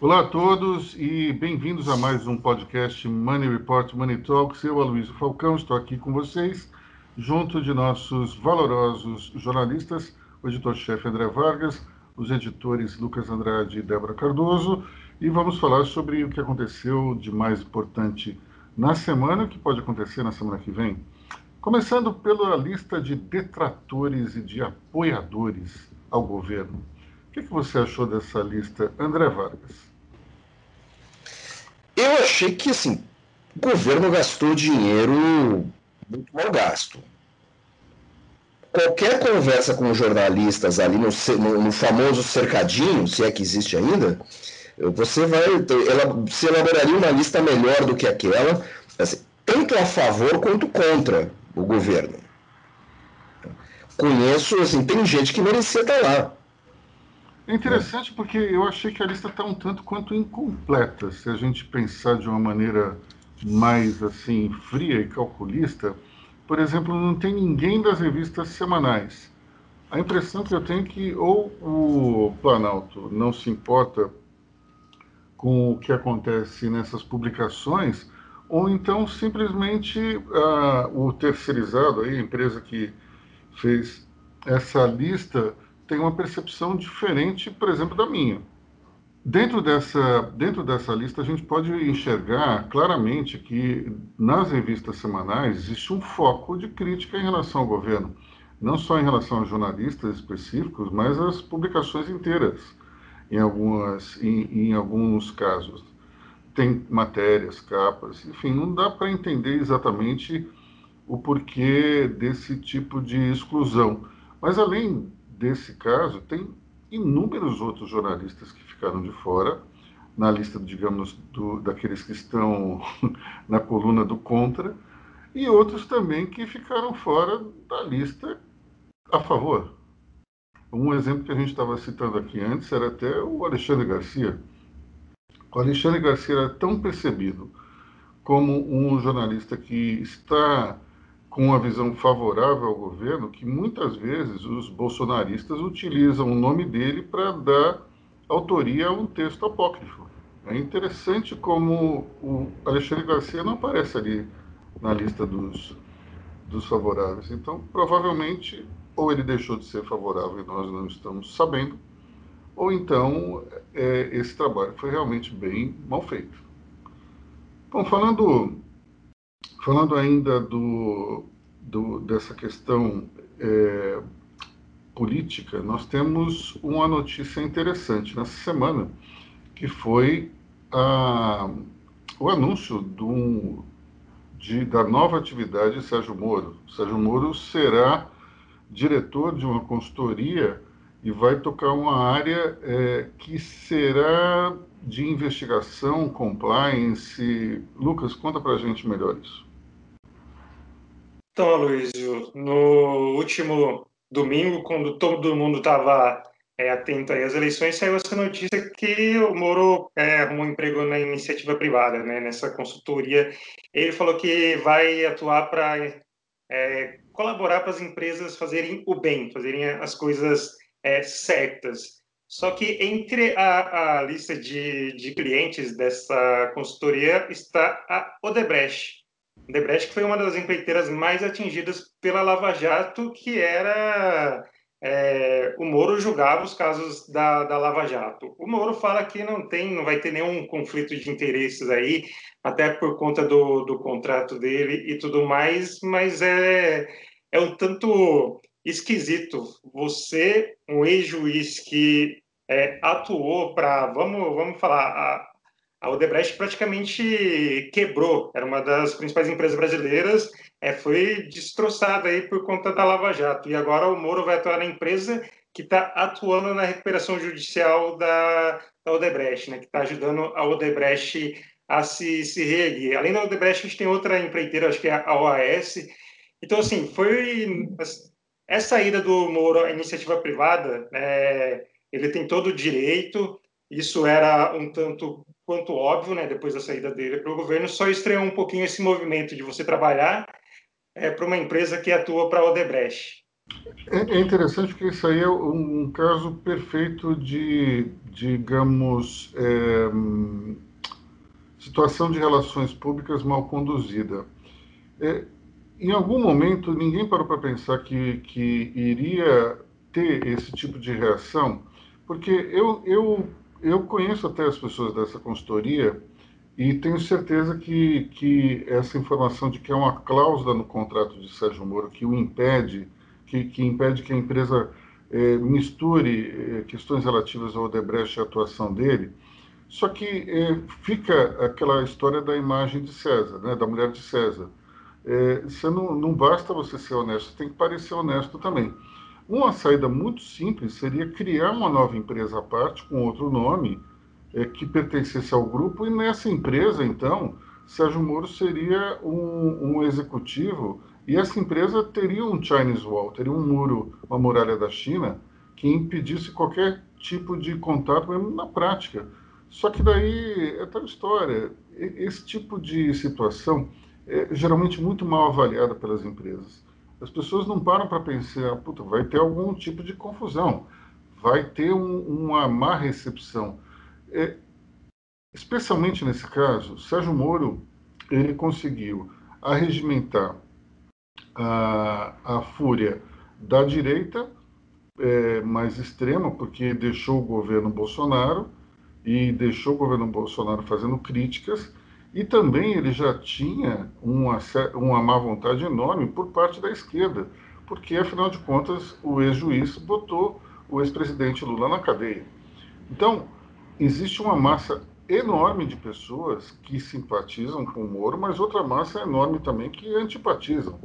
Olá a todos e bem-vindos a mais um podcast Money Report Money Talks. Eu, Aloysio Falcão, estou aqui com vocês, junto de nossos valorosos jornalistas, o editor-chefe André Vargas, os editores Lucas Andrade e Débora Cardoso, e vamos falar sobre o que aconteceu de mais importante na semana, o que pode acontecer na semana que vem. Começando pela lista de detratores e de apoiadores ao governo. O que, que você achou dessa lista, André Vargas? Eu achei que assim, o governo gastou dinheiro muito mal gasto. Qualquer conversa com jornalistas ali no, no, famoso cercadinho, se é que existe ainda, você vai ela se elaboraria uma lista melhor do que aquela, assim, tanto a favor quanto contra o governo. Conheço, assim, tem gente que merecia estar lá. É interessante porque eu achei que a lista está um tanto quanto incompleta. Se a gente pensar de uma maneira mais assim fria e calculista, por exemplo, não tem ninguém das revistas semanais. A impressão que eu tenho é que ou o Planalto não se importa com o que acontece nessas publicações, ou então simplesmente uh, o terceirizado, aí, a empresa que fez essa lista, tem uma percepção diferente, por exemplo, da minha. Dentro dessa, dentro dessa lista, a gente pode enxergar claramente que nas revistas semanais existe um foco de crítica em relação ao governo, não só em relação a jornalistas específicos, mas às publicações inteiras, em, algumas, em, em alguns casos. Tem matérias, capas, enfim, não dá para entender exatamente o porquê desse tipo de exclusão. Mas além desse caso, tem inúmeros outros jornalistas que ficaram de fora, na lista, digamos, do, daqueles que estão na coluna do contra, e outros também que ficaram fora da lista a favor. Um exemplo que a gente estava citando aqui antes era até o Alexandre Garcia. O Alexandre Garcia era tão percebido como um jornalista que está com uma visão favorável ao governo que muitas vezes os bolsonaristas utilizam o nome dele para dar autoria a um texto apócrifo. É interessante como o Alexandre Garcia não aparece ali na lista dos, dos favoráveis. Então, provavelmente, ou ele deixou de ser favorável e nós não estamos sabendo, ou então é, esse trabalho foi realmente bem mal feito. Bom, falando Falando ainda do, do dessa questão é, política, nós temos uma notícia interessante nessa semana, que foi a, o anúncio do, de, da nova atividade de Sérgio Moro. Sérgio Moro será diretor de uma consultoria e vai tocar uma área é, que será de investigação, compliance. Lucas, conta para a gente melhor isso. Então, Aloysio, no último domingo, quando todo mundo estava é, atento às eleições, saiu essa notícia que o Moro é, arrumou um emprego na iniciativa privada, né, nessa consultoria. Ele falou que vai atuar para é, colaborar para as empresas fazerem o bem, fazerem as coisas é, certas. Só que entre a, a lista de, de clientes dessa consultoria está a Odebrecht, Debrecht foi uma das empreiteiras mais atingidas pela Lava Jato, que era é, o Moro julgava os casos da, da Lava Jato. O Moro fala que não tem, não vai ter nenhum conflito de interesses aí, até por conta do, do contrato dele e tudo mais, mas é, é um tanto esquisito. Você, um ex-juiz que é, atuou para, vamos, vamos falar, a, a Odebrecht praticamente quebrou, era uma das principais empresas brasileiras, é, foi destroçada aí por conta da Lava Jato. E agora o Moro vai atuar na empresa que está atuando na recuperação judicial da, da Odebrecht, né, que está ajudando a Odebrecht a se, se reerguer. Além da Odebrecht, a gente tem outra empreiteira, acho que é a OAS. Então, assim, foi essa ida do Moro à iniciativa privada, é, ele tem todo o direito, isso era um tanto quanto óbvio, né, depois da saída dele para o governo, só estreou um pouquinho esse movimento de você trabalhar é, para uma empresa que atua para a Odebrecht. É, é interessante porque isso aí é um caso perfeito de, digamos, é, situação de relações públicas mal conduzida. É, em algum momento, ninguém parou para pensar que, que iria ter esse tipo de reação, porque eu, eu, eu conheço até as pessoas dessa consultoria e tenho certeza que, que essa informação de que há uma cláusula no contrato de Sérgio Moro que o impede, que, que impede que a empresa é, misture é, questões relativas ao Odebrecht e a atuação dele, só que é, fica aquela história da imagem de César, né, da mulher de César. É, você não, não basta você ser honesto, tem que parecer honesto também. Uma saída muito simples seria criar uma nova empresa à parte, com outro nome, é, que pertencesse ao grupo, e nessa empresa, então, Sérgio Moro seria um, um, executivo, e essa empresa teria um Chinese Wall, teria um muro, uma muralha da China, que impedisse qualquer tipo de contato, mesmo na prática. Só que daí é tal história. Esse tipo de situação é geralmente muito mal avaliada pelas empresas. As pessoas não param para pensar, puta, vai ter algum tipo de confusão, vai ter um, uma má recepção. É, especialmente nesse caso, Sérgio Moro ele conseguiu arregimentar a, a fúria da direita é, mais extrema, porque deixou o governo Bolsonaro e deixou o governo Bolsonaro fazendo críticas, e também ele já tinha uma, uma má vontade enorme por parte da esquerda, porque, afinal de contas, o ex-juiz botou o ex-presidente Lula na cadeia. Então, existe uma massa enorme de pessoas que simpatizam com o Moro, mas outra massa enorme também que antipatizam.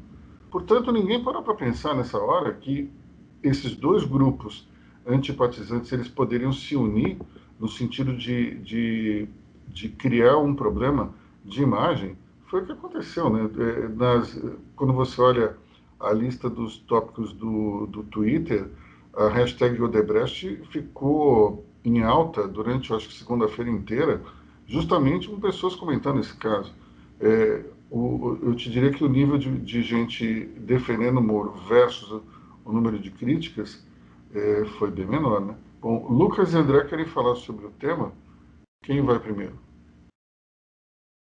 Portanto, ninguém parou para pensar nessa hora que esses dois grupos antipatizantes eles poderiam se unir no sentido de, de, de criar um problema de imagem, foi o que aconteceu. Né? É, nas, quando você olha a lista dos tópicos do, do Twitter, a hashtag Odebrecht ficou em alta durante, acho que segunda-feira inteira, justamente com pessoas comentando esse caso. É, o, eu te diria que o nível de, de gente defendendo o Moro versus o, número de críticas é, foi bem menor, né? Bom, Lucas e André querem falar sobre o tema. Quem vai primeiro?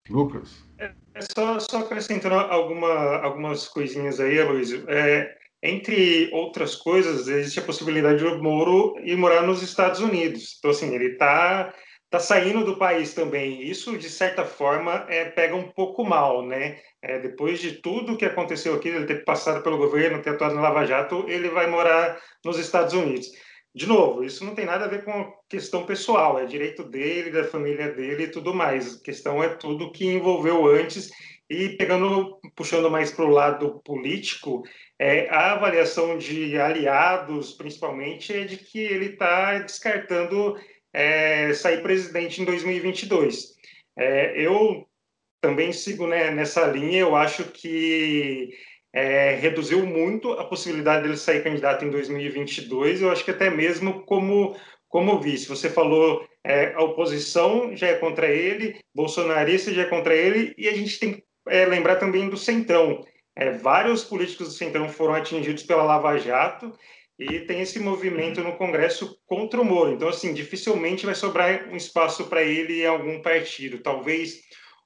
Lucas. É, só, só acrescentando alguma, algumas coisinhas aí, Aloysio. É, entre outras coisas, existe a possibilidade de Moro ir morar nos Estados Unidos. Então, assim, ele está tá saindo do país também. Isso, de certa forma, é, pega um pouco mal, né? É, depois de tudo que aconteceu aqui, ele ter passado pelo governo, ter atuado no Lava Jato, ele vai morar nos Estados Unidos. De novo, isso não tem nada a ver com questão pessoal, é direito dele, da família dele e tudo mais. A questão é tudo que envolveu antes e pegando, puxando mais para o lado político, é, a avaliação de aliados, principalmente, é de que ele está descartando é, sair presidente em 2022. É, eu também sigo né, nessa linha, eu acho que é, reduziu muito a possibilidade dele sair candidato em 2022. Eu acho que até mesmo como como vice. Você falou é, a oposição já é contra ele, bolsonarista já é contra ele, e a gente tem que é, lembrar também do Centrão. É, vários políticos do Centrão foram atingidos pela Lava Jato e tem esse movimento no Congresso contra o Moro. Então, assim, dificilmente vai sobrar um espaço para ele em algum partido. Talvez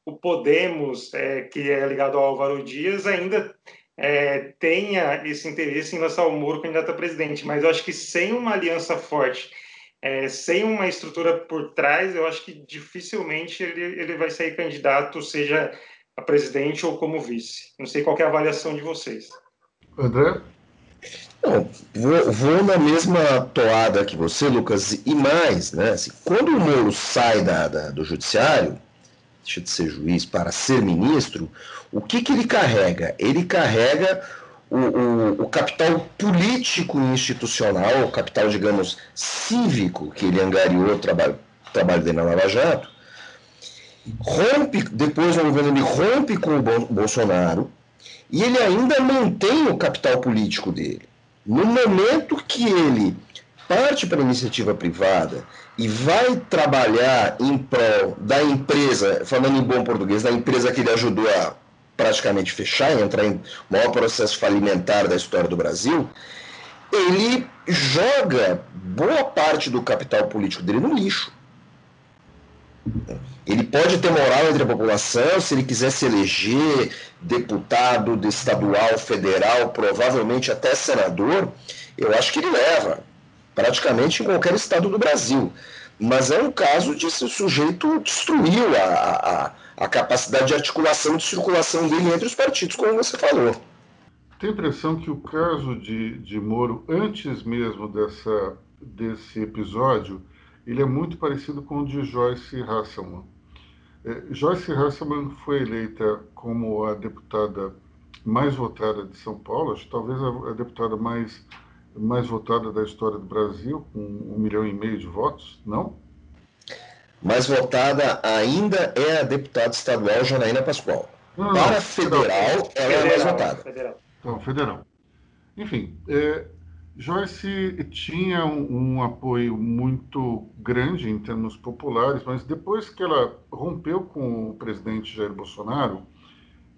o Podemos, é, que é ligado ao Álvaro Dias, ainda é, tenha esse interesse em lançar o Moro candidato a presidente, mas eu acho que sem uma aliança forte, é, sem uma estrutura por trás, eu acho que dificilmente ele, ele vai sair candidato, seja a presidente ou como vice. Não sei qual é a avaliação de vocês. André? Não, vou, vou, na mesma toada que você, Lucas, e mais, né? Assim, quando o Moro sai da, da, do judiciário, deixa de ser juiz para ser ministro, o que, que ele carrega? Ele carrega o, o, o, capital político e institucional, o capital, digamos, cívico que ele angariou o trabalho, trabalho dele na Lava Jato, rompe, depois do governo, ele rompe com o Bolsonaro e ele ainda mantém o capital político dele. No momento que ele parte para a iniciativa privada e vai trabalhar em prol da empresa, falando em bom português, da empresa que ele ajudou a praticamente fechar e entrar em maior processo falimentar da história do Brasil, ele joga boa parte do capital político dele no lixo. Ele pode ter moral entre a população, se ele quiser se eleger deputado de estadual, federal, provavelmente até senador, eu acho que ele leva, praticamente em qualquer estado do Brasil. Mas é um caso de se o sujeito destruiu a, a, a capacidade de articulação, de circulação dele entre os partidos, como você falou. Tenho a impressão que o caso de, de Moro, antes mesmo dessa, desse episódio, ele é muito parecido com o de Joyce Hasselman. É, Joyce Hasselman foi eleita como a deputada mais votada de São Paulo, acho talvez a, a deputada mais, mais votada da história do Brasil, com um milhão e meio de votos, não? Mais votada ainda é a deputada estadual Janaína Pascoal. Não, Para federal, federal, ela é mais votada. Federal. Então, federal. Enfim, é, Joyce tinha um, um, apoio muito grande em termos populares, mas depois que ela rompeu com o presidente Jair Bolsonaro,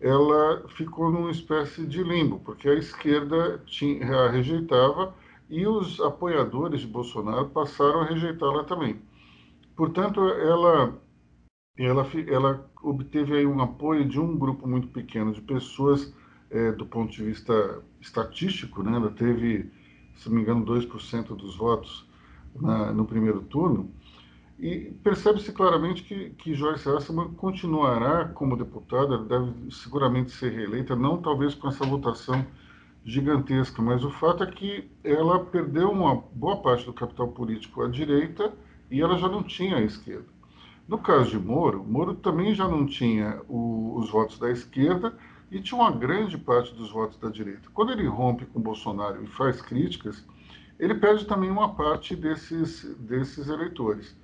ela ficou numa espécie de limbo, porque a esquerda tinha, a rejeitava e os apoiadores de Bolsonaro passaram a rejeitá-la também. Portanto, ela, ela, ela obteve aí um apoio de um grupo muito pequeno de pessoas, é, do ponto de vista estatístico, né? ela teve se não me engano, 2% dos votos na, no primeiro turno. E percebe-se claramente que, que Joyce Hasselman continuará como deputada, deve seguramente ser reeleita, não talvez com essa votação gigantesca, mas o fato é que ela perdeu uma boa parte do capital político à direita e ela já não tinha a esquerda. No caso de Moro, Moro também já não tinha o, os votos da esquerda e tinha uma grande parte dos votos da direita. Quando ele rompe com Bolsonaro e faz críticas, ele perde também uma parte desses, desses eleitores.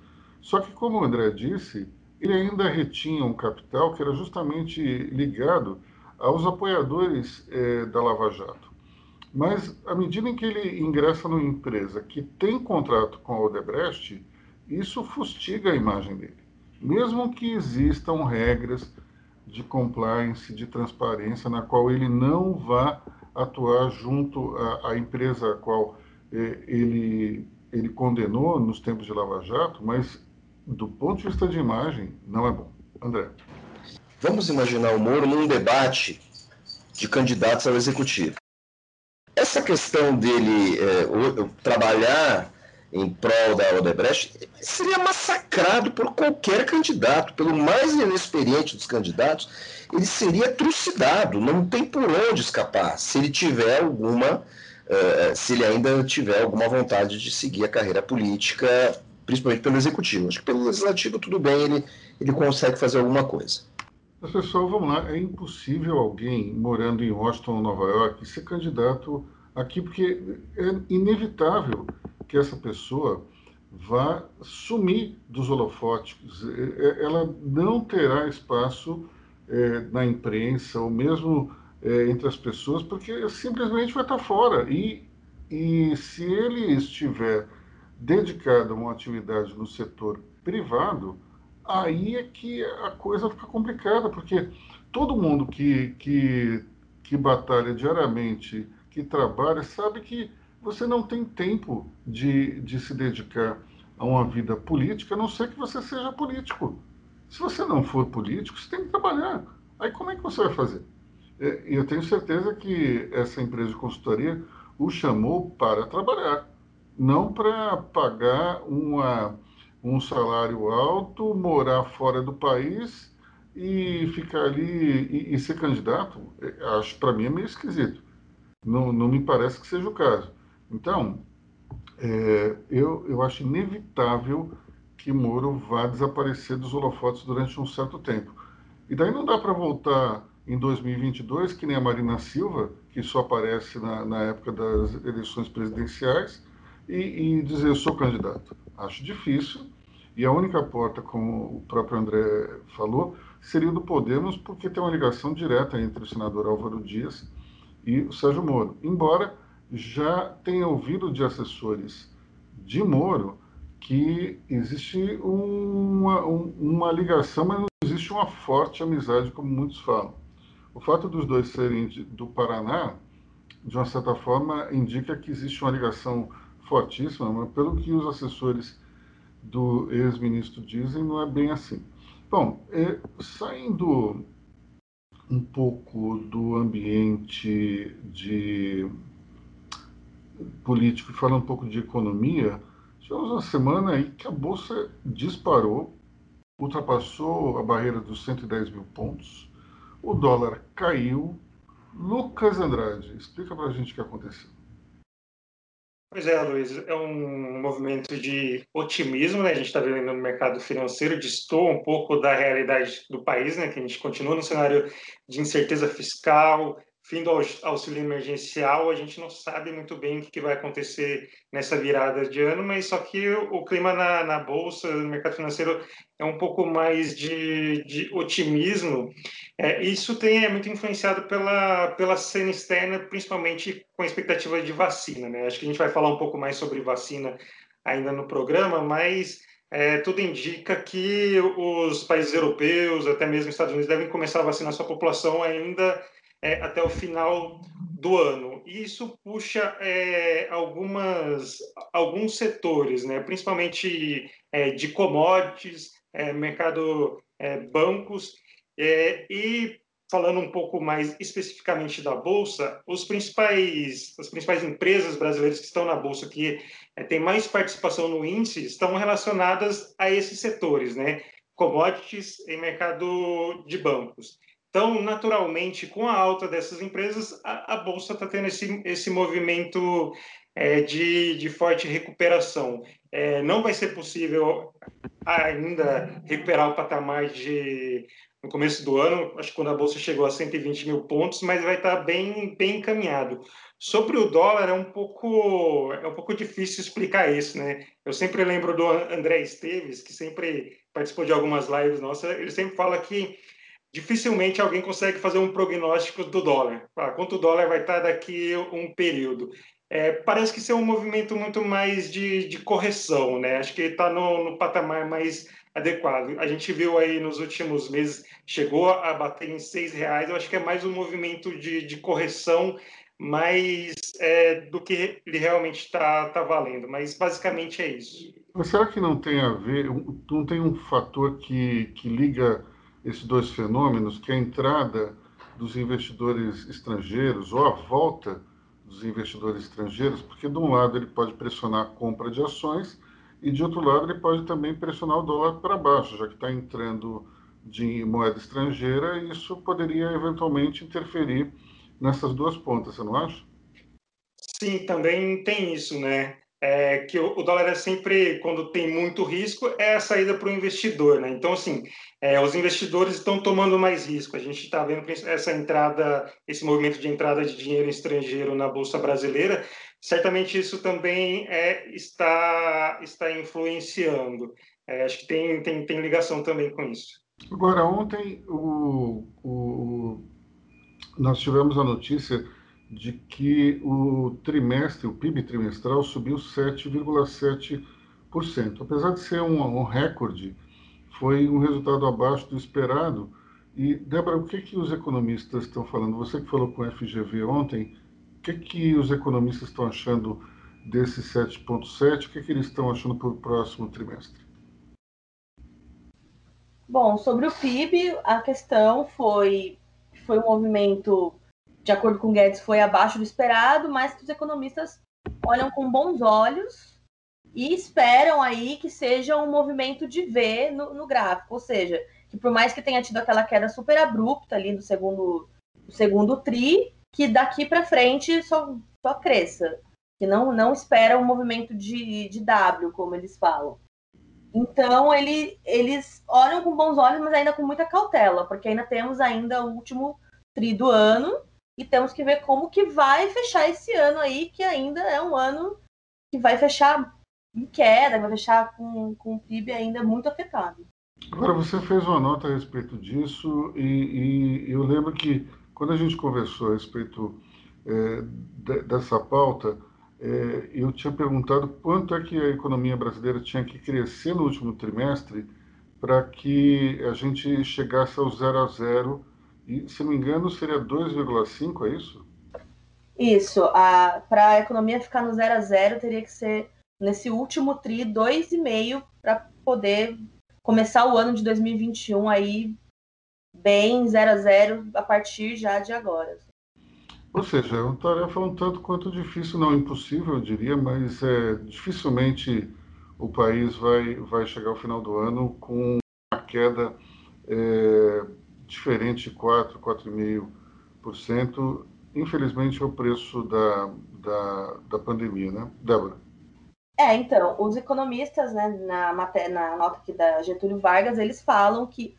Só que, como o André disse, ele ainda retinha um capital que era justamente ligado aos apoiadores eh, da Lava Jato. Mas, à medida em que ele ingressa numa empresa que tem contrato com a Odebrecht, isso fustiga a imagem dele. Mesmo que existam regras de compliance, de transparência, na qual ele não vá atuar junto à, à empresa a qual eh, ele, ele condenou nos tempos de Lava Jato, mas do ponto de vista de imagem, não é bom. André. Vamos imaginar o Moro num debate de candidatos ao executivo. Essa questão dele eh, trabalhar em prol da Odebrecht, seria massacrado por qualquer candidato, pelo mais inexperiente dos candidatos, ele seria trucidado, não tem por onde escapar, se ele tiver alguma, uh, se ele ainda tiver alguma vontade de seguir a carreira política, principalmente pelo executivo. Acho que pelo legislativo tudo bem, ele, ele consegue fazer alguma coisa. Mas, pessoal, vamos lá, é impossível alguém morando em Washington ou Nova York ser candidato aqui, porque é inevitável que essa pessoa vá sumir dos holofotes. Ela não terá espaço é, na imprensa ou mesmo é, entre as pessoas, porque simplesmente vai estar fora. E, e se ele estiver dedicado a uma atividade no setor privado, aí é que a coisa fica complicada, porque todo mundo que, que, que batalha diariamente, que trabalha, sabe que você não tem tempo de, de se dedicar a uma vida política, a não ser que você seja político. Se você não for político, você tem que trabalhar. Aí como é que você vai fazer? É, eu tenho certeza que essa empresa de consultoria o chamou para trabalhar, não para pagar uma, um salário alto, morar fora do país e ficar ali e, e ser candidato. É, acho para mim é meio esquisito. Não, não me parece que seja o caso. Então, é, eu, eu acho inevitável que Moro vá desaparecer dos holofotes durante um certo tempo. E daí não dá para voltar em 2022, que nem a Marina Silva, que só aparece na, na época das eleições presidenciais, e, e, dizer eu sou candidato. Acho difícil. E a única porta, como o próprio André falou, seria do Podemos, porque tem uma ligação direta entre o senador Álvaro Dias e o Sérgio Moro. Embora já tem ouvido de assessores de Moro que existe uma, uma ligação, mas não existe uma forte amizade, como muitos falam. O fato dos dois serem de, do Paraná, de uma certa forma, indica que existe uma ligação fortíssima, mas pelo que os assessores do ex-ministro dizem, não é bem assim. Bom, é, saindo um pouco do ambiente de político e falando um pouco de economia, tivemos uma semana aí que a Bolsa disparou, ultrapassou a barreira dos 110 mil pontos, o dólar caiu. Lucas Andrade, explica para a gente o que aconteceu. Pois é, Luiz, é um movimento de otimismo, né? A gente está vendo no mercado financeiro, distou um pouco da realidade do país, né? Que a gente continua no cenário de incerteza fiscal, fim do auxílio emergencial, a gente não sabe muito bem o que vai acontecer nessa virada de ano, mas só que o clima na, na Bolsa, no mercado financeiro, é um pouco mais de, de otimismo. É, isso tem, é muito influenciado pela, pela cena externa, principalmente com a expectativa de vacina. Né? Acho que a gente vai falar um pouco mais sobre vacina ainda no programa, mas é, tudo indica que os países europeus, até mesmo os Estados Unidos, devem começar a vacinar sua população ainda é, até o final do ano. E isso puxa é, algumas, alguns setores, né, principalmente é, de commodities, é, mercado é, bancos, é, e falando um pouco mais especificamente da bolsa, os principais, as principais empresas brasileiras que estão na bolsa que é, têm mais participação no índice estão relacionadas a esses setores, né? Commodities e mercado de bancos. Então, naturalmente, com a alta dessas empresas, a, a Bolsa está tendo esse, esse movimento é, de, de forte recuperação. É, não vai ser possível ainda recuperar o patamar de no começo do ano, acho que quando a bolsa chegou a 120 mil pontos, mas vai estar bem bem encaminhado. Sobre o dólar é um pouco é um pouco difícil explicar isso, né? Eu sempre lembro do André Esteves, que sempre participou de algumas lives nossas, ele sempre fala que dificilmente alguém consegue fazer um prognóstico do dólar. Ah, quanto o dólar vai estar daqui um período. É, parece que isso é um movimento muito mais de, de correção, né? Acho que está no, no, patamar mais adequado. A gente viu aí nos últimos meses, chegou a bater em seis reais. Eu acho que é mais um movimento de, de correção mais é, do que ele realmente está tá valendo. Mas basicamente é isso. Mas será que não tem a ver, não tem um fator que, que liga esses dois fenômenos, que é a entrada dos investidores estrangeiros ou a volta dos investidores estrangeiros, porque de um lado ele pode pressionar a compra de ações e de outro lado ele pode também pressionar o dólar para baixo, já que está entrando de moeda estrangeira, e isso poderia eventualmente interferir nessas duas pontas, você não acha? Sim, também tem isso, né? É, que o, dólar é sempre, quando tem muito risco, é a saída para o investidor, né? Então, assim, é, os investidores estão tomando mais risco. A gente está vendo essa entrada, esse movimento de entrada de dinheiro estrangeiro na Bolsa Brasileira. Certamente isso também é, está, está influenciando. É, acho que tem, tem, tem ligação também com isso. Agora, ontem o, o, nós tivemos a notícia de que o trimestre, o PIB trimestral subiu 7,7%. Apesar de ser um, um, recorde, foi um resultado abaixo do esperado. E, Débora, o que, que os economistas estão falando? Você que falou com o FGV ontem, o que, que os economistas estão achando desse 7,7%? O que, que eles estão achando para o próximo trimestre? Bom, sobre o PIB, a questão foi foi um movimento de acordo com Guedes, foi abaixo do esperado, mas que os economistas olham com bons olhos e esperam aí que seja um movimento de V no, no gráfico, ou seja, que por mais que tenha tido aquela queda super abrupta ali no segundo, segundo tri, que daqui para frente só, só cresça, que não, não espera um movimento de, de W, como eles falam. Então ele, eles olham com bons olhos, mas ainda com muita cautela, porque ainda temos ainda o último tri do ano e temos que ver como que vai fechar esse ano aí, que ainda é um ano que vai fechar em queda, vai fechar com, com o PIB ainda muito afetado. Agora, você fez uma nota a respeito disso, e, e eu lembro que quando a gente conversou a respeito é, de, dessa pauta, é, eu tinha perguntado quanto é que a economia brasileira tinha que crescer no último trimestre para que a gente chegasse ao zero a zero E, se não me engano, seria 2,5, é isso? Isso. Para a economia ficar no zero a zero, teria que ser nesse último TRI 2,5 para poder começar o ano de 2021 aí bem zero a zero a partir já de agora. Ou seja, é uma tarefa um tanto quanto difícil, não impossível, eu diria, mas é, dificilmente o país vai, vai chegar ao final do ano com uma queda é, diferente de 4, 4,5%. Infelizmente é o preço da, da, da pandemia, né? Débora. É, então, os economistas, né, na, na nota aqui da Getúlio Vargas, eles falam que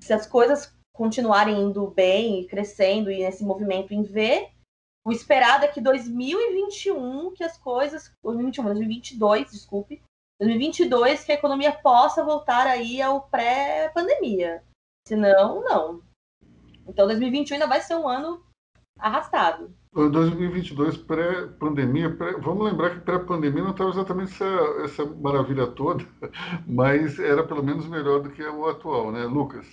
se as coisas continuarem indo bem e crescendo e nesse movimento em V, o esperado é que 2021, que as coisas, 2021, 2022, desculpe, 2022 que a economia possa voltar aí ao pré-pandemia. Senão, não. Então 2021 ainda vai ser um ano arrastado. 2022, pré-pandemia, pré... vamos lembrar que pré-pandemia não estava exatamente essa, essa maravilha toda, mas era pelo menos melhor do que o atual, né, Lucas?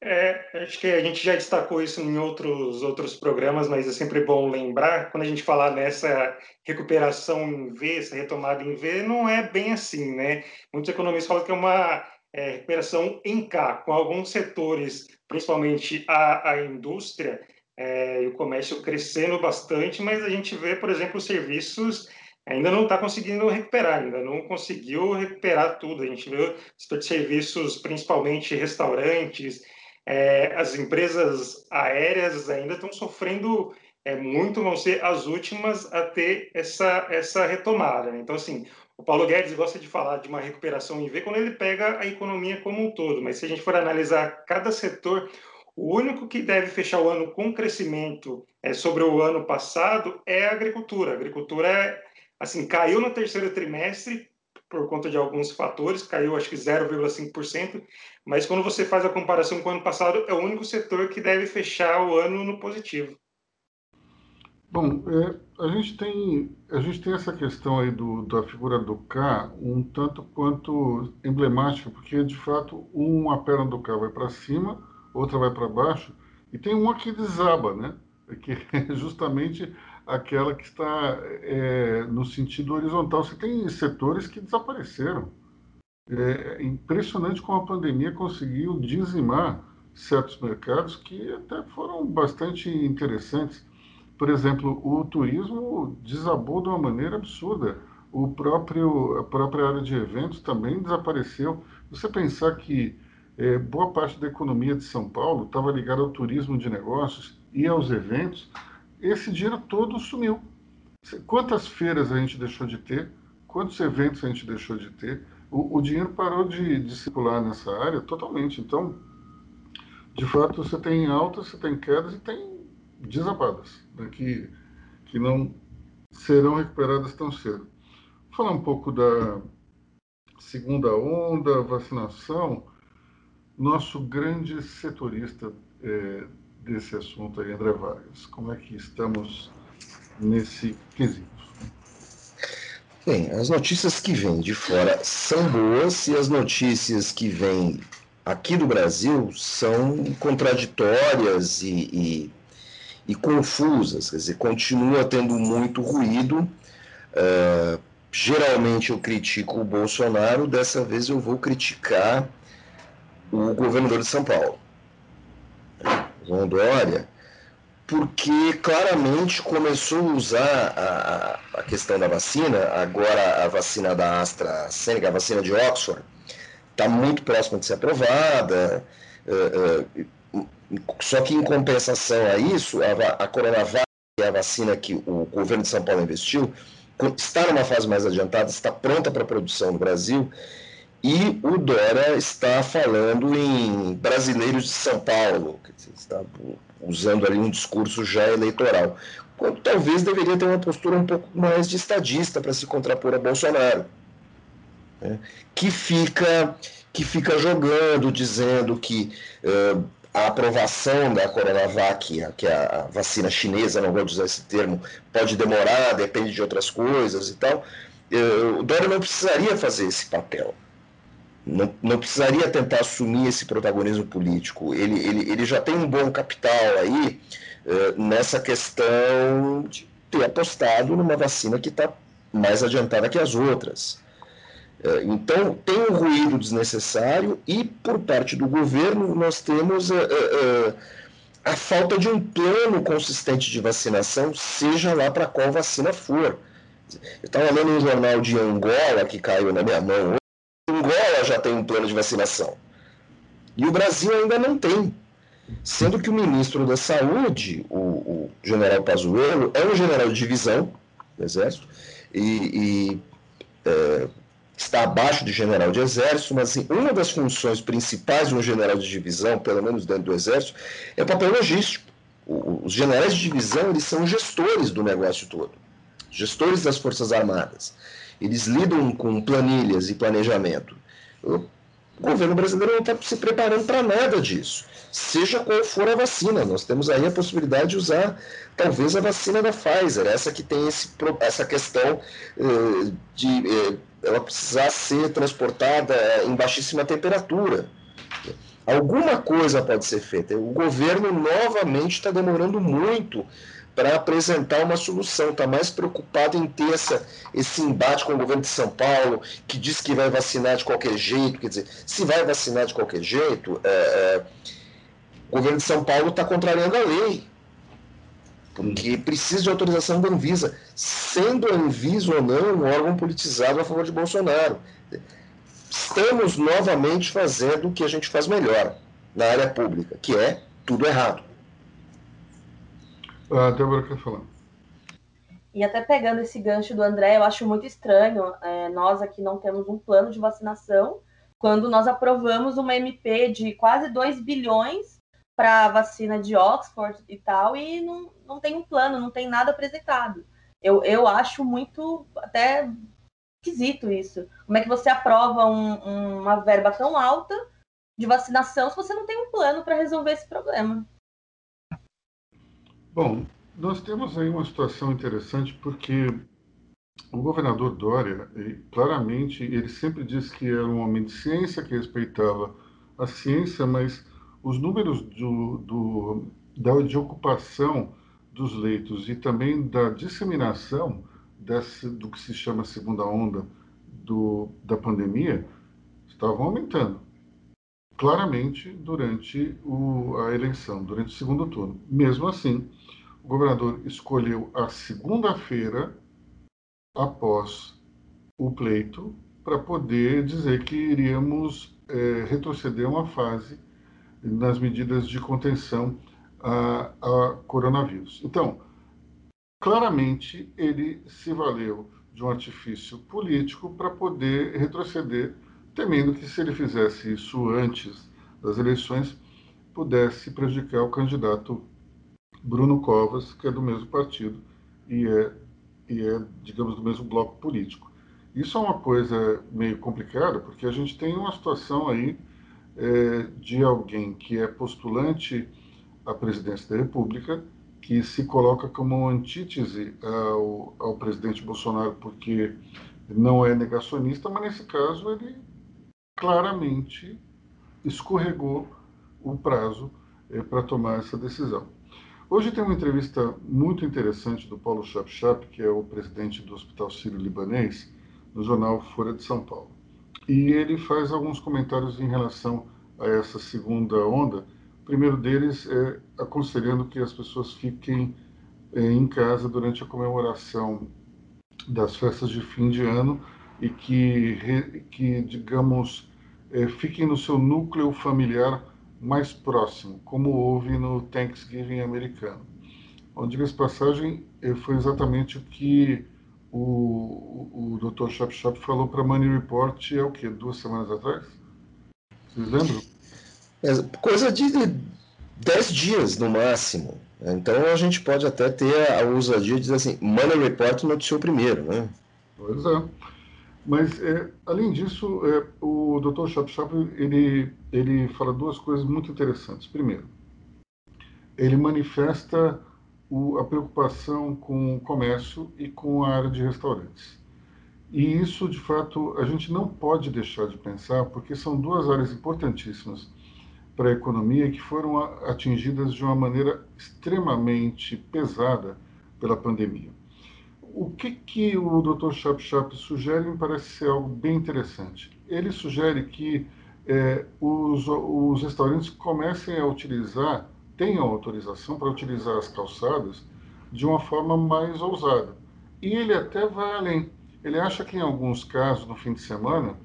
É, acho que a gente já destacou isso em outros, outros programas, mas é sempre bom lembrar, quando a gente falar nessa recuperação em V, essa retomada em V, não é bem assim, né? Muitos economistas falam que é uma é, recuperação em K, com alguns setores, principalmente a, a indústria é, e o comércio crescendo bastante, mas a gente vê, por exemplo, os serviços ainda não está conseguindo recuperar, ainda não conseguiu recuperar tudo. A gente vê setor de serviços, principalmente restaurantes, é, as empresas aéreas ainda estão sofrendo é, muito, vão ser as últimas a ter essa, essa retomada. Então, assim, o Paulo Guedes gosta de falar de uma recuperação em V quando ele pega a economia como um todo, mas se a gente for analisar cada setor, o único que deve fechar o ano com crescimento é, sobre o ano passado é a agricultura. A agricultura, é, assim, caiu no terceiro trimestre, por conta de alguns fatores, caiu acho que 0,5%, mas quando você faz a comparação com o ano passado, é o único setor que deve fechar o ano no positivo. Bom, é, a, gente tem, a gente tem essa questão aí do, da figura do K um tanto quanto emblemática, porque de fato uma perna do K vai para cima, outra vai para baixo, e tem uma que desaba, né? Que é justamente aquela que está é, no sentido horizontal. Você tem setores que desapareceram. É impressionante como a pandemia conseguiu dizimar certos mercados que até foram bastante interessantes. Por exemplo, o turismo desabou de uma maneira absurda. O próprio, a própria área de eventos também desapareceu. Você pensar que é, boa parte da economia de São Paulo estava ligada ao turismo de negócios e aos eventos, esse dinheiro todo sumiu. Quantas feiras a gente deixou de ter? Quantos eventos a gente deixou de ter? O, o dinheiro parou de, de, circular nessa área totalmente. Então, de fato, você tem altas, você tem quedas e tem desabadas, né, que, que não serão recuperadas tão cedo. Vou falar um pouco da segunda onda, vacinação. Nosso grande setorista é, desse assunto aí, André Vargas. Como é que estamos nesse quesito? Bem, as notícias que vêm de fora são boas e as notícias que vêm aqui do Brasil são contraditórias e, e, e confusas, quer dizer, continua tendo muito ruído. Uh, geralmente eu critico o Bolsonaro, dessa vez eu vou criticar o governador de São Paulo. João Dória, porque claramente começou a usar a, a questão da vacina, agora a vacina da AstraZeneca, a vacina de Oxford, está muito próxima de ser aprovada, uh, uh, só que em compensação a isso, a, a Coronavac, é a vacina que o governo de São Paulo investiu, está numa fase mais adiantada, está pronta para produção no Brasil, e o Dória está falando em brasileiros de São Paulo, está usando ali um discurso já eleitoral, quando talvez deveria ter uma postura um pouco mais de estadista para se contrapor a Bolsonaro, né? que fica que fica jogando, dizendo que uh, a aprovação da Coronavac, que é a vacina chinesa, não vou usar esse termo, pode demorar, depende de outras coisas e tal. O Dória não precisaria fazer esse papel. não, não precisaria tentar assumir esse protagonismo político. Ele, ele, ele já tem um bom capital aí uh, nessa questão de ter apostado numa vacina que está mais adiantada que as outras. Uh, então, tem um ruído desnecessário e, por parte do governo, nós temos uh, a falta de um plano consistente de vacinação, seja lá para qual vacina for. Eu estava lendo um jornal de Angola que caiu na minha mão Angola já tem um plano de vacinação. E o Brasil ainda não tem. Sendo que o ministro da Saúde, o, o general Pazuello, é um general de divisão do Exército e, e é, está abaixo de general de Exército, mas uma das funções principais de um general de divisão, pelo menos dentro do Exército, é o papel logístico. Os generais de divisão eles são gestores do negócio todo, gestores das Forças Armadas. Eles lidam com planilhas e planejamento. O governo brasileiro não está se preparando para nada disso. Seja qual for a vacina, nós temos aí a possibilidade de usar talvez a vacina da Pfizer, essa que tem esse, essa questão eh, de eh, ela precisar ser transportada em baixíssima temperatura. Alguma coisa pode ser feita. O governo novamente está demorando muito para apresentar uma solução. Está mais preocupado em ter essa, esse embate com o governo de São Paulo, que diz que vai vacinar de qualquer jeito. Quer dizer, se vai vacinar de qualquer jeito, é, é, o governo de São Paulo está contrariando a lei. Porque precisa de autorização da Anvisa, sendo a Anvisa ou não um órgão politizado a favor de Bolsonaro. Estamos novamente fazendo o que a gente faz melhor na área pública, que é tudo errado. A Débora quer falar. E até pegando esse gancho do André, eu acho muito estranho, é, nós aqui não temos um plano de vacinação, quando nós aprovamos uma MP de quase 2 bilhões para a vacina de Oxford e tal, e não, não tem um plano, não tem nada apresentado. Eu, eu acho muito até esquisito isso. Como é que você aprova um, uma verba tão alta de vacinação se você não tem um plano para resolver esse problema? Bom, nós temos aí uma situação interessante porque o governador Dória, claramente, ele sempre disse que era um homem de ciência, que respeitava a ciência, mas os números do, do, da, de ocupação dos leitos e também da disseminação desse, do que se chama segunda onda do, da pandemia estavam aumentando claramente durante o, a eleição, durante o segundo turno. Mesmo assim, o governador escolheu a segunda-feira após o pleito para poder dizer que iríamos é, retroceder uma fase nas medidas de contenção a, a coronavírus. Então, claramente ele se valeu de um artifício político para poder retroceder, temendo que se ele fizesse isso antes das eleições pudesse prejudicar o candidato Bruno Covas, que é do mesmo partido e é, e é, digamos, do mesmo bloco político. Isso é uma coisa meio complicada, porque a gente tem uma situação aí é, de alguém que é postulante à presidência da República, que se coloca como antítese ao, ao presidente Bolsonaro, porque não é negacionista, mas nesse caso ele claramente escorregou o prazo é, para tomar essa decisão. Hoje tem uma entrevista muito interessante do Paulo Chapchap, que é o presidente do Hospital Sírio-Libanês, no jornal Folha de São Paulo. E ele faz alguns comentários em relação a essa segunda onda. O primeiro deles é aconselhando que as pessoas fiquem é, em casa durante a comemoração das festas de fim de ano e que, que digamos, é, fiquem no seu núcleo familiar mais próximo, como houve no Thanksgiving americano. Onde, diga passagem, eh, foi exatamente o que o, o Dr. Shop falou para Money Report há o quê? Duas semanas atrás? Vocês lembram? É, coisa de 10 dias no máximo. Então a gente pode até ter a ousadia de dizer assim, Money Report noticiou primeiro, né? Pois é. Mas, é, além disso, é, o Dr. Chapchap ele, ele fala duas coisas muito interessantes. Primeiro, ele manifesta o, a preocupação com o comércio e com a área de restaurantes. E isso, de fato, a gente não pode deixar de pensar, porque são duas áreas importantíssimas para a economia que foram atingidas de uma maneira extremamente pesada pela pandemia. O que, que o Dr. Chap Chap sugere me parece ser algo bem interessante. Ele sugere que é, os, os restaurantes comecem a utilizar, tenham autorização para utilizar as calçadas de uma forma mais ousada. E ele até vai além. Ele acha que em alguns casos, no fim de semana,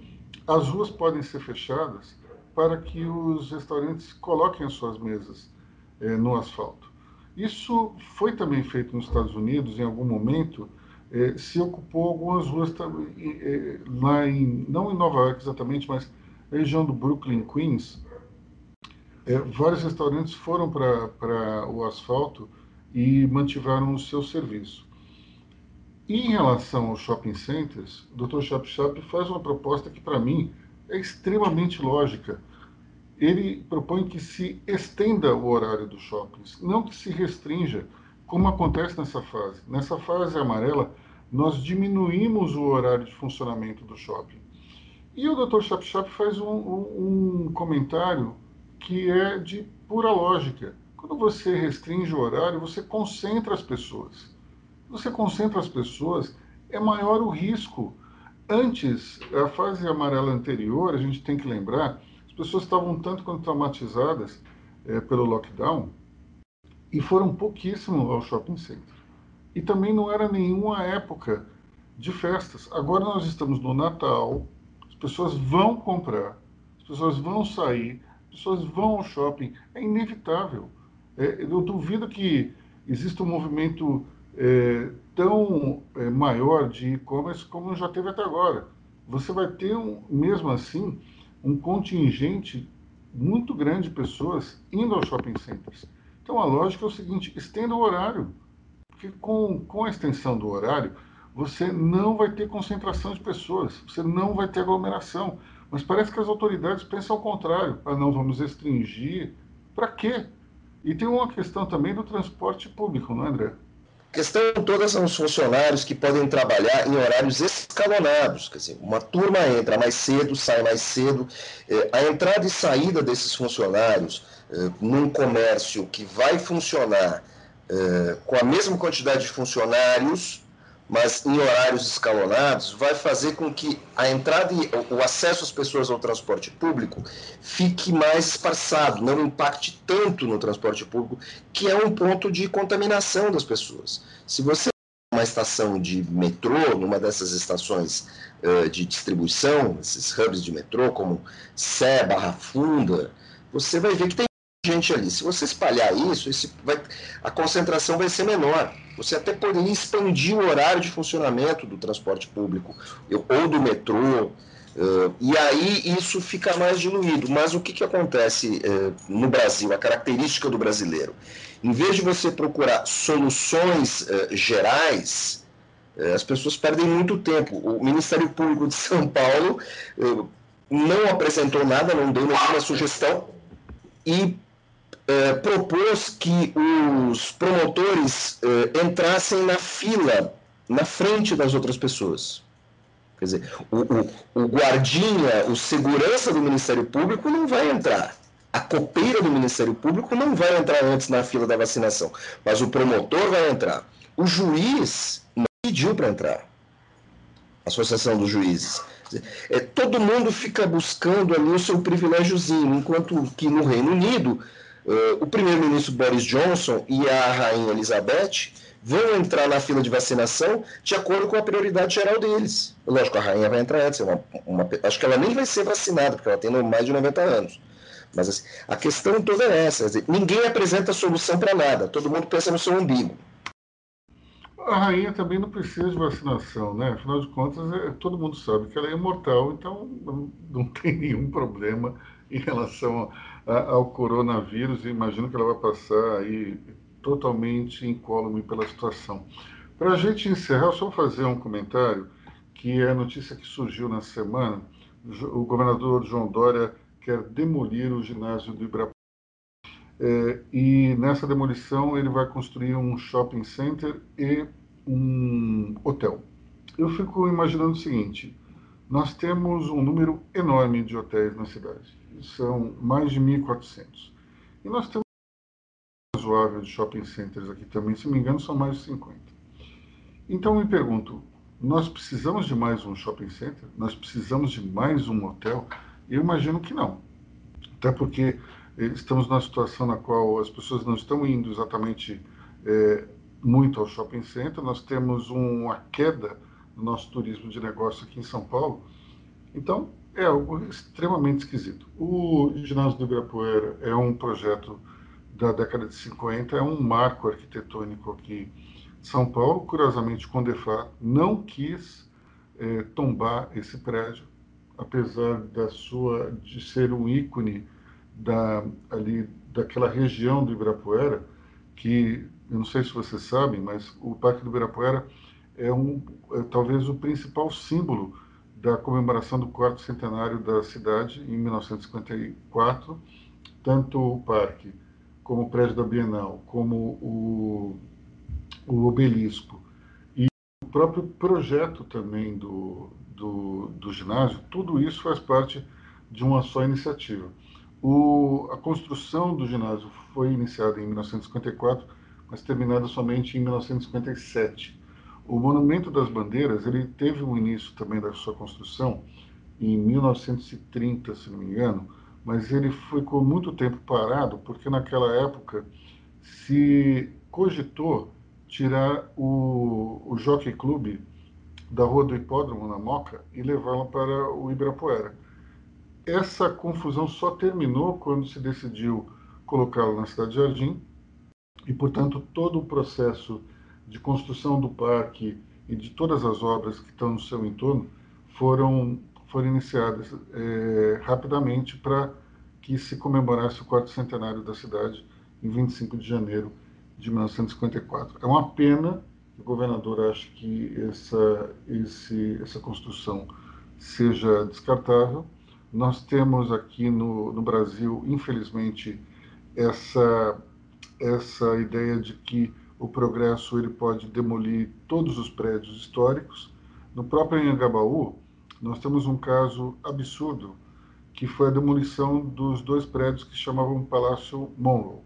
as ruas podem ser fechadas para que os restaurantes coloquem as suas mesas é, no asfalto. Isso foi também feito nos Estados Unidos, em algum momento, é, se ocupou algumas ruas é, lá em, não em Nova York exatamente, mas região do Brooklyn, Queens, é, vários restaurantes foram para o asfalto e mantiveram o seu serviço. Em relação aos shopping centers, o Dr. Shop faz uma proposta que, para mim, é extremamente lógica. Ele propõe que se estenda o horário dos shoppings, não que se restrinja, como acontece nessa fase. Nessa fase amarela, nós diminuímos o horário de funcionamento do shopping. E o Dr. Shop faz um, um, um comentário que é de pura lógica. Quando você restringe o horário, você concentra as pessoas. Você concentra as pessoas, é maior o risco. Antes, a fase amarela anterior, a gente tem que lembrar, as pessoas estavam tanto quanto traumatizadas é, pelo lockdown e foram pouquíssimo ao shopping center. E também não era nenhuma época de festas. Agora nós estamos no Natal, as pessoas vão comprar, as pessoas vão sair, pessoas vão ao shopping. É inevitável. É, eu duvido que exista um movimento é, tão é, maior de e-commerce como já teve até agora. Você vai ter, um, mesmo assim, um contingente muito grande de pessoas indo aos shopping centers. Então a lógica é o seguinte: estenda o horário, porque com, com a extensão do horário você não vai ter concentração de pessoas, você não vai ter aglomeração. Mas parece que as autoridades pensam ao contrário: ah, não vamos restringir. Para quê? E tem uma questão também do transporte público, não é, André? A questão toda são os funcionários que podem trabalhar em horários escalonados. Quer dizer, uma turma entra mais cedo, sai mais cedo. É, a entrada e saída desses funcionários é, num comércio que vai funcionar é, com a mesma quantidade de funcionários mas em horários escalonados, vai fazer com que a entrada e o acesso às pessoas ao transporte público fique mais esparçado, não impacte tanto no transporte público, que é um ponto de contaminação das pessoas. Se você uma estação de metrô, numa dessas estações uh, de distribuição, esses hubs de metrô, como Sé, Barra Funda, você vai ver que tem gente ali. Se você espalhar isso, vai, a concentração vai ser menor. Você até poderia expandir o horário de funcionamento do transporte público ou do metrô, uh, e aí isso fica mais diluído. Mas o que, que acontece uh, no Brasil, a característica do brasileiro? Em vez de você procurar soluções uh, gerais, as pessoas perdem muito tempo. O Ministério Público de São Paulo não apresentou nada, não deu nenhuma sugestão, e é, propôs que os promotores é, entrassem na fila, na frente das outras pessoas. Quer dizer, o, o, o guardinha, o segurança do Ministério Público não vai entrar. A copeira do Ministério Público não vai entrar antes na fila da vacinação, mas o promotor vai entrar. O juiz não pediu para entrar. A Associação dos Juízes. É, todo mundo fica buscando ali o seu privilégiozinho, enquanto que no Reino Unido o primeiro-ministro Boris Johnson e a rainha Elizabeth vão entrar na fila de vacinação de acordo com a prioridade geral deles. Lógico, a rainha vai entrar antes, é uma, uma, acho que ela nem vai ser vacinada, porque ela tem mais de 90 anos. Mas assim, a questão toda é essa: dizer, ninguém apresenta solução para nada, todo mundo pensa no seu umbigo. A rainha também não precisa de vacinação, né? Afinal de contas, é, todo mundo sabe que ela é imortal, então não, não tem nenhum problema em relação ao coronavírus e imagino que ela vai passar aí totalmente incólume pela situação. Para a gente encerrar, só fazer um comentário, que é a notícia que surgiu na semana. O governador João Dória quer demolir o ginásio do Ibirapuera. É, e nessa demolição ele vai construir um shopping center e um hotel. eu fico imaginando o seguinte: nós temos um número enorme de hotéis na cidade, são mais de 1.400. E nós temos um razoável de shopping centers aqui também, se me engano, são mais de 50. Então eu me pergunto, nós precisamos de mais um shopping center? Nós precisamos de mais um hotel? Eu imagino que não. Até porque eh, estamos numa situação na qual as pessoas não estão indo exatamente é, muito ao shopping center, nós temos uma queda no nosso turismo de negócio aqui em São Paulo. Então, é algo extremamente esquisito. O ginásio do Ibirapuera é um projeto da década de 50, é um marco arquitetônico aqui em São Paulo. Curiosamente, o Condefat não quis é, tombar esse prédio, apesar da sua de ser um ícone da ali daquela região do Ibirapuera, que eu não sei se vocês sabem, mas o Parque do Ibirapuera é, um, é talvez o principal símbolo da comemoração do quarto centenário da cidade em 1954, tanto o parque como o prédio da Bienal, como o, o obelisco e o próprio projeto também do, do, do ginásio, tudo isso faz parte de uma só iniciativa. O, a construção do ginásio foi iniciada em 1954, mas terminada somente em 1957. O Monumento das Bandeiras ele teve um início também da sua construção em 1930, se não me engano, mas ele ficou muito tempo parado porque naquela época se cogitou tirar o, o Jockey Club da Rua do Hipódromo, na Moca, e levá-la para o Ibirapuera. Essa confusão só terminou quando se decidiu colocá-lo na Cidade de Jardim, e, portanto, todo o processo de construção do parque e de todas as obras que estão no seu entorno foram, foram iniciadas é, rapidamente para que se comemorasse o quarto centenário da cidade em 25 de janeiro de 1954. É uma pena que o governador ache que essa, esse, essa construção seja descartável. Nós temos aqui no, no Brasil, infelizmente, essa, essa ideia de que o progresso ele pode demolir todos os prédios históricos. No próprio Anhangabaú, nós temos um caso absurdo, que foi a demolição dos dois prédios que chamavam Palácio Monroe.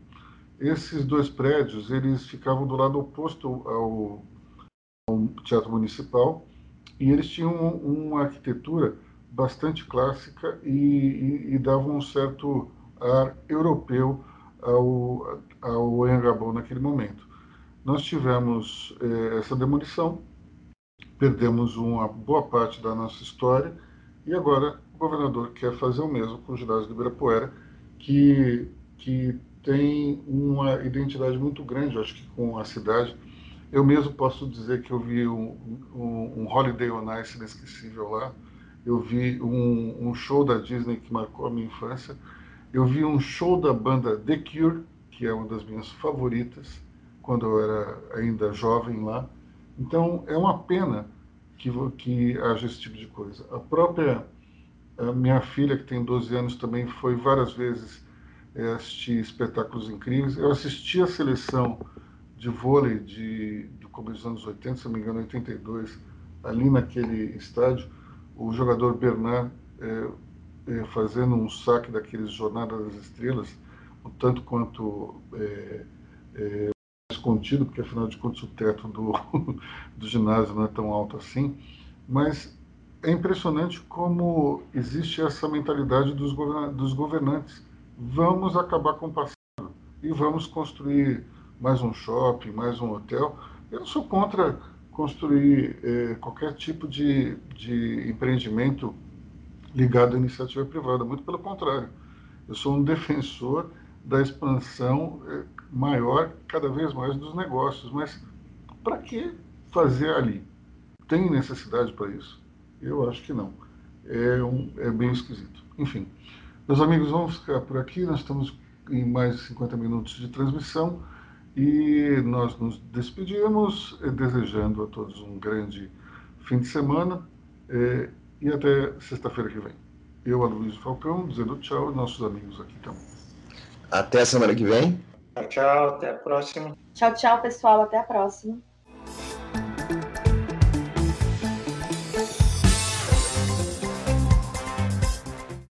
Esses dois prédios, eles ficavam do lado oposto ao, ao Teatro Municipal e eles tinham uma arquitetura bastante clássica e, e, e davam um certo ar europeu ao, ao Anhangabaú naquele momento. Nós tivemos eh, essa demolição, perdemos uma boa parte da nossa história e agora o governador quer fazer o mesmo com o ginásio do Ibirapuera, que, que tem uma identidade muito grande, acho que com a cidade. Eu mesmo posso dizer que eu vi um, um, um Holiday on Ice inesquecível lá, eu vi um, um, show da Disney que marcou a minha infância, eu vi um show da banda The Cure, que é uma das minhas favoritas, quando eu era ainda jovem lá. Então, é uma pena que, que haja esse tipo de coisa. A própria a minha filha, que tem 12 anos, também foi várias vezes é, assistir espetáculos incríveis. Eu assisti a seleção de vôlei de, do começo dos anos 80, se não me engano, 82, ali naquele estádio, o jogador Bernard é, é, fazendo um saque daqueles Jornada das Estrelas, um tanto quanto é, contido, porque afinal de contas o teto do, do ginásio não é tão alto assim, mas é impressionante como existe essa mentalidade dos, dos governantes. Vamos acabar com o passado e vamos construir mais um shopping, mais um hotel. Eu sou contra construir eh, qualquer tipo de, de empreendimento ligado à iniciativa privada, muito pelo contrário. Eu sou um defensor da expansão eh, maior cada vez mais dos negócios. Mas para que fazer ali? Tem necessidade para isso? Eu acho que não. É, um, é bem esquisito. Enfim, meus amigos, vamos ficar por aqui. Nós estamos em mais de 50 minutos de transmissão e nós nos despedimos eh, desejando a todos um grande fim de semana eh, e até sexta-feira que vem. Eu, Aloysio Falcão, dizendo tchau e nossos amigos aqui também. Até semana que vem. Tchau, tchau. Até a próxima. Tchau, tchau, pessoal. Até a próxima.